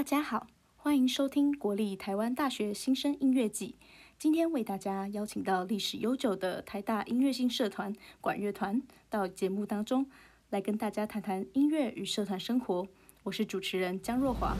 大家好，欢迎收听国立台湾大学新生音乐季。今天为大家邀请到历史悠久的台大音乐性社团管乐团到节目当中，来跟大家谈谈音乐与社团生活。我是主持人江若华。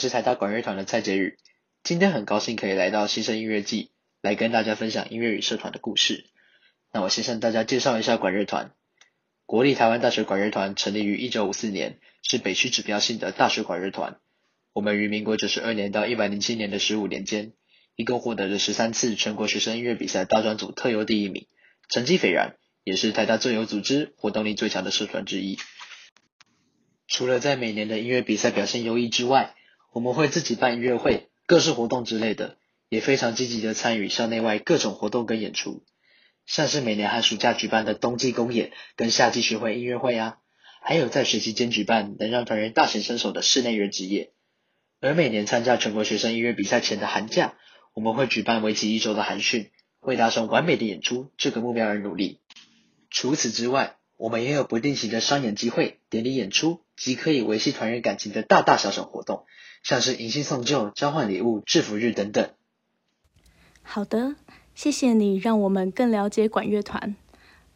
是台大管乐团的蔡杰宇，今天很高兴可以来到新生音乐季，来跟大家分享音乐与社团的故事。那我先向大家介绍一下管乐团。国立台湾大学管乐团成立于一九五四年，是北区指标性的大学管乐团。我们于民国九十二年到一百零七年的十五年间，一共获得了十三次全国学生音乐比赛大专组特优第一名，成绩斐然，也是台大最有组织、活动力最强的社团之一。除了在每年的音乐比赛表现优异之外，我们会自己办音乐会、各式活动之类的，也非常积极的参与校内外各种活动跟演出，像是每年寒暑假举办的冬季公演跟夏季学会音乐会啊，还有在学期间举办能让团员大显身手的室内乐职业。而每年参加全国学生音乐比赛前的寒假，我们会举办为期一周的寒训，为达成完美的演出这个目标而努力。除此之外，我们也有不定期的商演机会、典礼演出及可以维系团员感情的大大小小活动，像是迎新送旧、交换礼物、制服日等等。好的，谢谢你让我们更了解管乐团。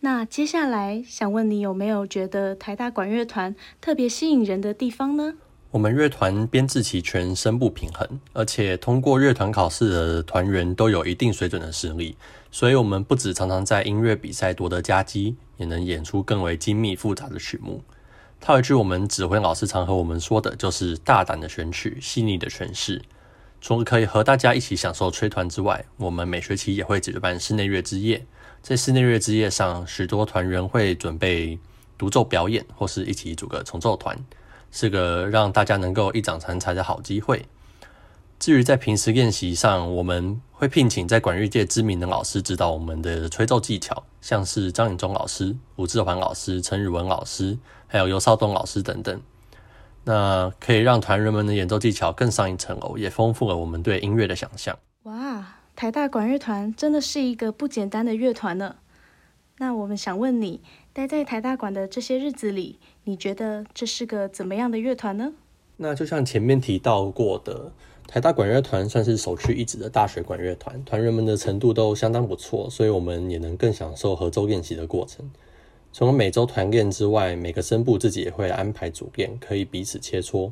那接下来想问你有没有觉得台大管乐团特别吸引人的地方呢？我们乐团编制齐全，声部平衡，而且通过乐团考试的团员都有一定水准的实力，所以我们不止常常在音乐比赛夺得佳绩，也能演出更为精密复杂的曲目。套一句我们指挥老师常和我们说的，就是大胆的选取，细腻的诠释。除了可以和大家一起享受吹团之外，我们每学期也会举办室内乐之夜。在室内乐之夜上，许多团员会准备独奏表演，或是一起组个重奏团。是个让大家能够一展长才的好机会。至于在平时练习上，我们会聘请在管乐界知名的老师指导我们的吹奏技巧，像是张颖忠老师、吴志环老师、陈宇文老师，还有尤少东老师等等。那可以让团员们的演奏技巧更上一层楼，也丰富了我们对音乐的想象。哇，台大管乐团真的是一个不简单的乐团呢。那我们想问你，待在台大馆的这些日子里，你觉得这是个怎么样的乐团呢？那就像前面提到过的，台大管乐团算是首屈一指的大学管乐团，团员们的程度都相当不错，所以我们也能更享受合奏练习的过程。除了每周团练之外，每个声部自己也会安排组练，可以彼此切磋。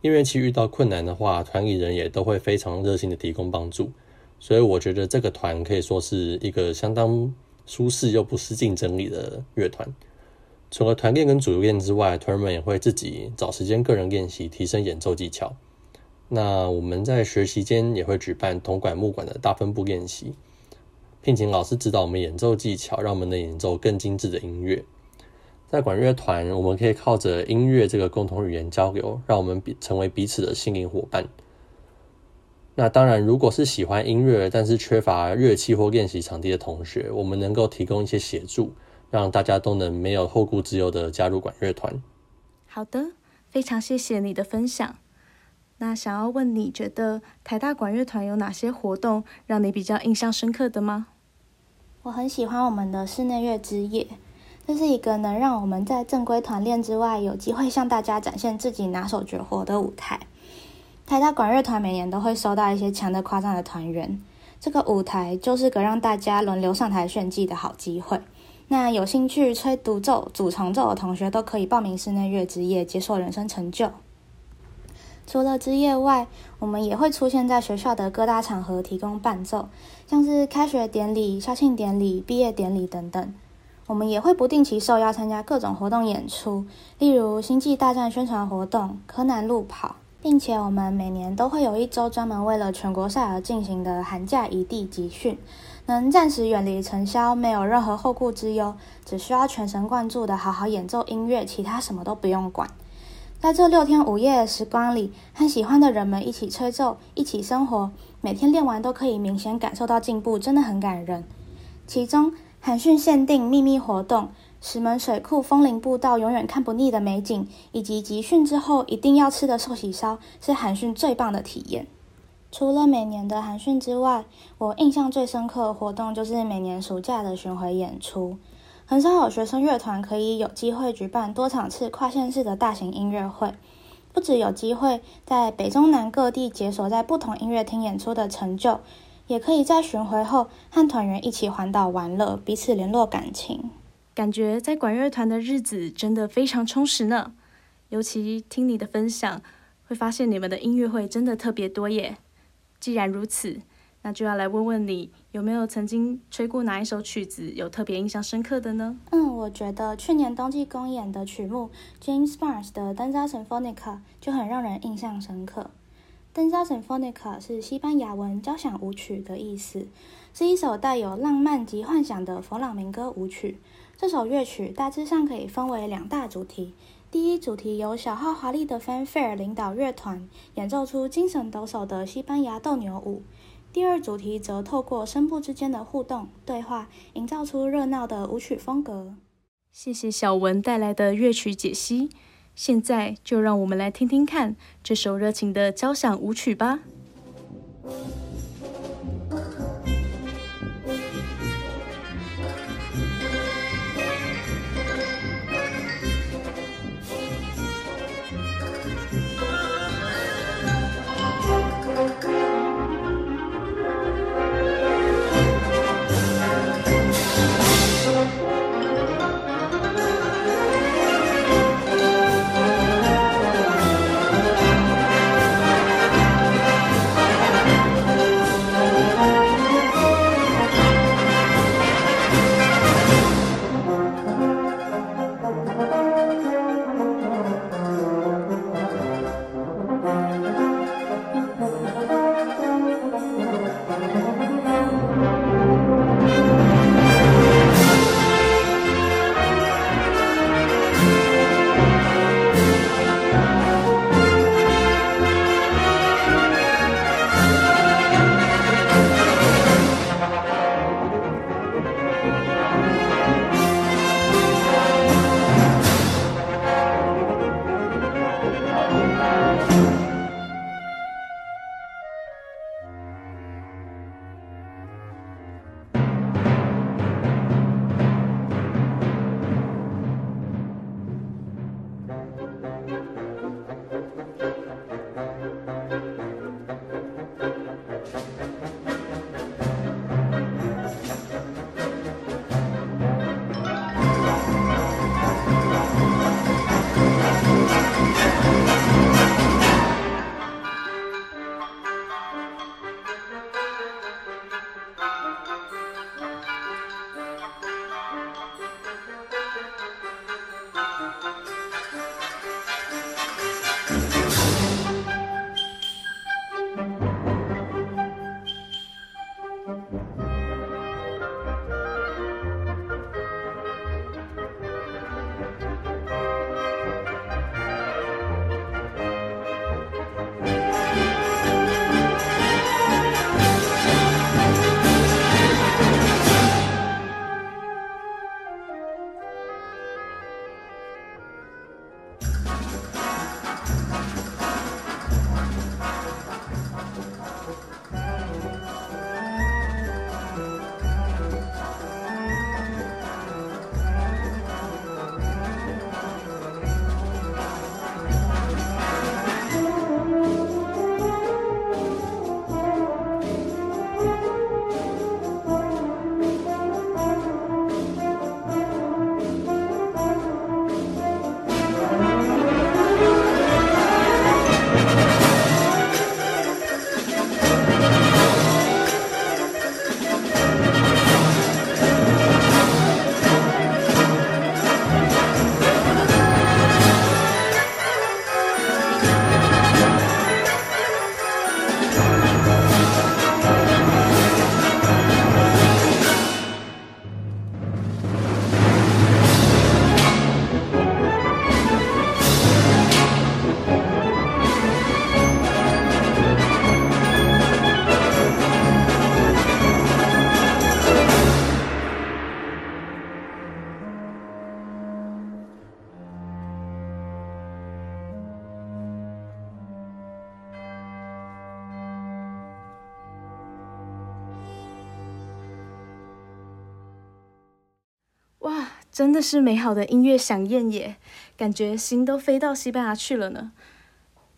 练乐器遇到困难的话，团里人也都会非常热心的提供帮助。所以我觉得这个团可以说是一个相当。舒适又不失竞争力的乐团，除了团练跟主练之外，团员们也会自己找时间个人练习，提升演奏技巧。那我们在学习间也会举办铜管木管的大分部练习，聘请老师指导我们演奏技巧，让我们能演奏更精致的音乐。在管乐团，我们可以靠着音乐这个共同语言交流，让我们比成为彼此的心灵伙伴。那当然，如果是喜欢音乐但是缺乏乐器或练习场地的同学，我们能够提供一些协助，让大家都能没有后顾之忧的加入管乐团。好的，非常谢谢你的分享。那想要问你觉得台大管乐团有哪些活动让你比较印象深刻的吗？我很喜欢我们的室内乐之夜，这是一个能让我们在正规团练之外，有机会向大家展现自己拿手绝活的舞台。台大管乐团每年都会收到一些强的夸张的团员，这个舞台就是个让大家轮流上台炫技的好机会。那有兴趣吹独奏、组重奏的同学都可以报名室内乐之夜，解锁人生成就。除了之夜外，我们也会出现在学校的各大场合提供伴奏，像是开学典礼、校庆典礼、毕业典礼等等。我们也会不定期受邀参加各种活动演出，例如《星际大战》宣传活动、柯南路跑，并且我们每年都会有一周专门为了全国赛而进行的寒假异地集训，能暂时远离尘嚣，没有任何后顾之忧，只需要全神贯注的好好演奏音乐，其他什么都不用管。在这六天五夜的时光里，和喜欢的人们一起吹奏，一起生活，每天练完都可以明显感受到进步，真的很感人。其中，韩训限定秘密活动、石门水库风铃步道永远看不腻的美景，以及集训之后一定要吃的寿喜烧，是韩训最棒的体验。除了每年的韩训之外，我印象最深刻的活动就是每年暑假的巡回演出。很少有学生乐团可以有机会举办多场次跨县市的大型音乐会，不只有机会在北中南各地解锁在不同音乐厅演出的成就，也可以在巡回后和团员一起环岛玩乐，彼此联络感情。感觉在管乐团的日子真的非常充实呢。尤其听你的分享，会发现你们的音乐会真的特别多耶。既然如此，那就要来问问你，有没有曾经吹过哪一首曲子有特别印象深刻的呢？嗯，我觉得去年冬季公演的曲目 James Barnes 的《Danza Sinfonica》就很让人印象深刻。Danza Sinfonica 是西班牙文“交响舞曲”的意思，是一首带有浪漫及幻想的佛朗明哥舞曲。这首乐曲大致上可以分为两大主题。第一主题由小号华丽的 fanfare 领导乐团演奏出精神抖擞的西班牙斗牛舞。第二主题则透过声部之间的互动对话，营造出热闹的舞曲风格。谢谢小文带来的乐曲解析。现在就让我们来听听看这首热情的交响舞曲吧。真的是美好的音乐响宴耶，感觉心都飞到西班牙去了呢。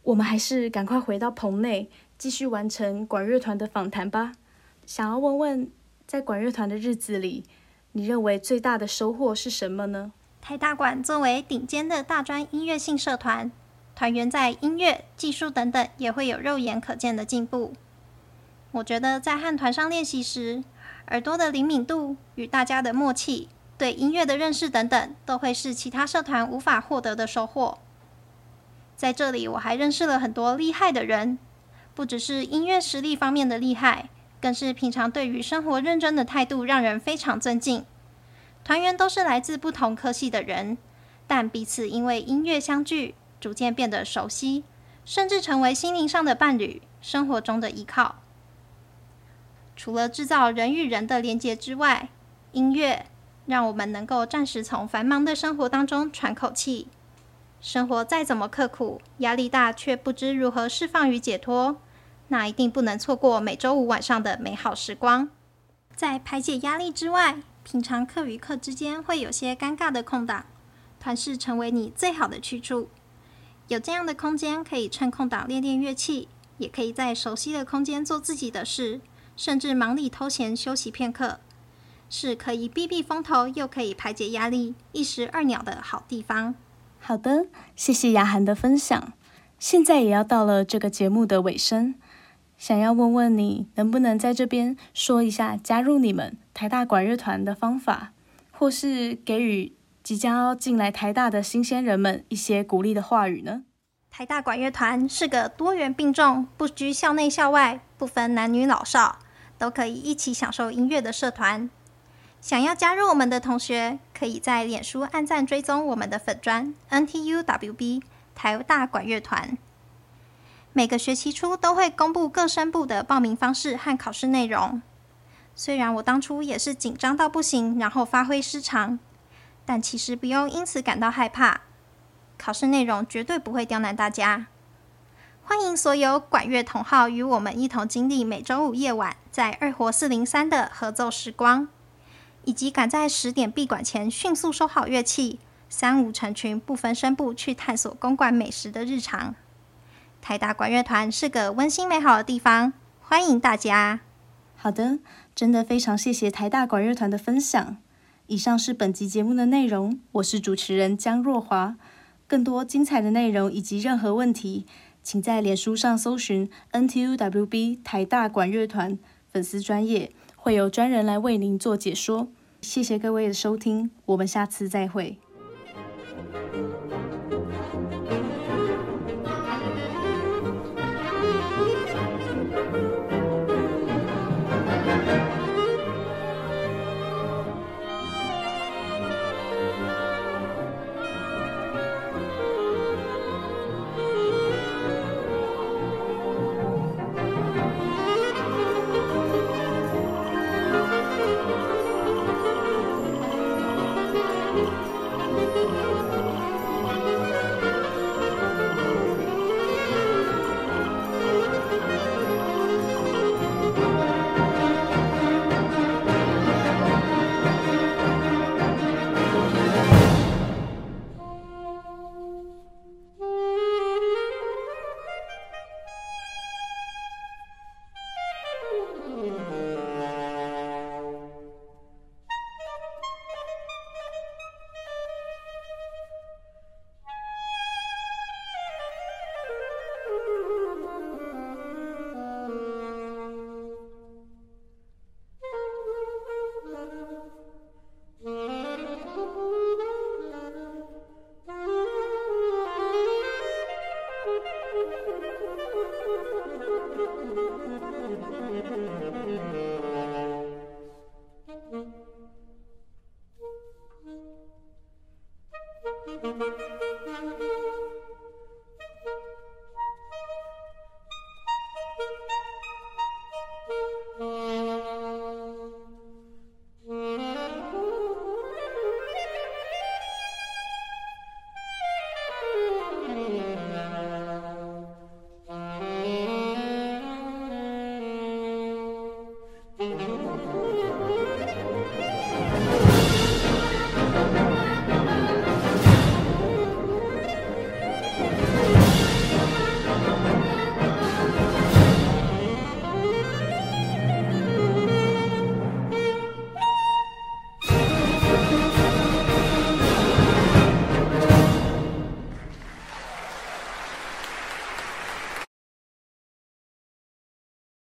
我们还是赶快回到棚内，继续完成管乐团的访谈吧。想要问问，在管乐团的日子里，你认为最大的收获是什么呢？台大馆作为顶尖的大专音乐性社团，团员在音乐、技术等等也会有肉眼可见的进步。我觉得在和团上练习时，耳朵的灵敏度与大家的默契、对音乐的认识等等，都会是其他社团无法获得的收获。在这里，我还认识了很多厉害的人，不只是音乐实力方面的厉害，更是平常对于生活认真的态度，让人非常尊敬。团员都是来自不同科系的人，但彼此因为音乐相聚，逐渐变得熟悉，甚至成为心灵上的伴侣，生活中的依靠。除了制造人与人的连结之外，音乐让我们能够暂时从繁忙的生活当中喘口气。生活再怎么刻苦、压力大，却不知如何释放与解脱，那一定不能错过每周五晚上的美好时光。在排解压力之外，平常课与课之间会有些尴尬的空档，团室成为你最好的去处。有这样的空间，可以趁空档练练乐器，也可以在熟悉的空间做自己的事，甚至忙里偷闲休息片刻，是可以避避风头，又可以排解压力、一石二鸟的好地方。好的，谢谢雅涵的分享。现在也要到了这个节目的尾声。想要问问你，能不能在这边说一下加入你们台大管乐团的方法，或是给予即将要进来台大的新鲜人们一些鼓励的话语呢？台大管乐团是个多元并重、不拘校内校外、不分男女老少，都可以一起享受音乐的社团。想要加入我们的同学，可以在脸书按赞追踪我们的粉专 NTUWB 台大管乐团。每个学期初都会公布各声部的报名方式和考试内容。虽然我当初也是紧张到不行，然后发挥失常，但其实不用因此感到害怕。考试内容绝对不会刁难大家。欢迎所有管乐同好与我们一同经历每周五夜晚在二活四零三的合奏时光，以及赶在十点闭馆前迅速收好乐器，三五成群不分声部去探索公馆美食的日常。台大管乐团是个温馨美好的地方，欢迎大家。好的，真的非常谢谢台大管乐团的分享。以上是本集节目的内容，我是主持人江若华。更多精彩的内容以及任何问题，请在脸书上搜寻 NTUWB 台大管乐团粉丝专业，会有专人来为您做解说。谢谢各位的收听，我们下次再会。Música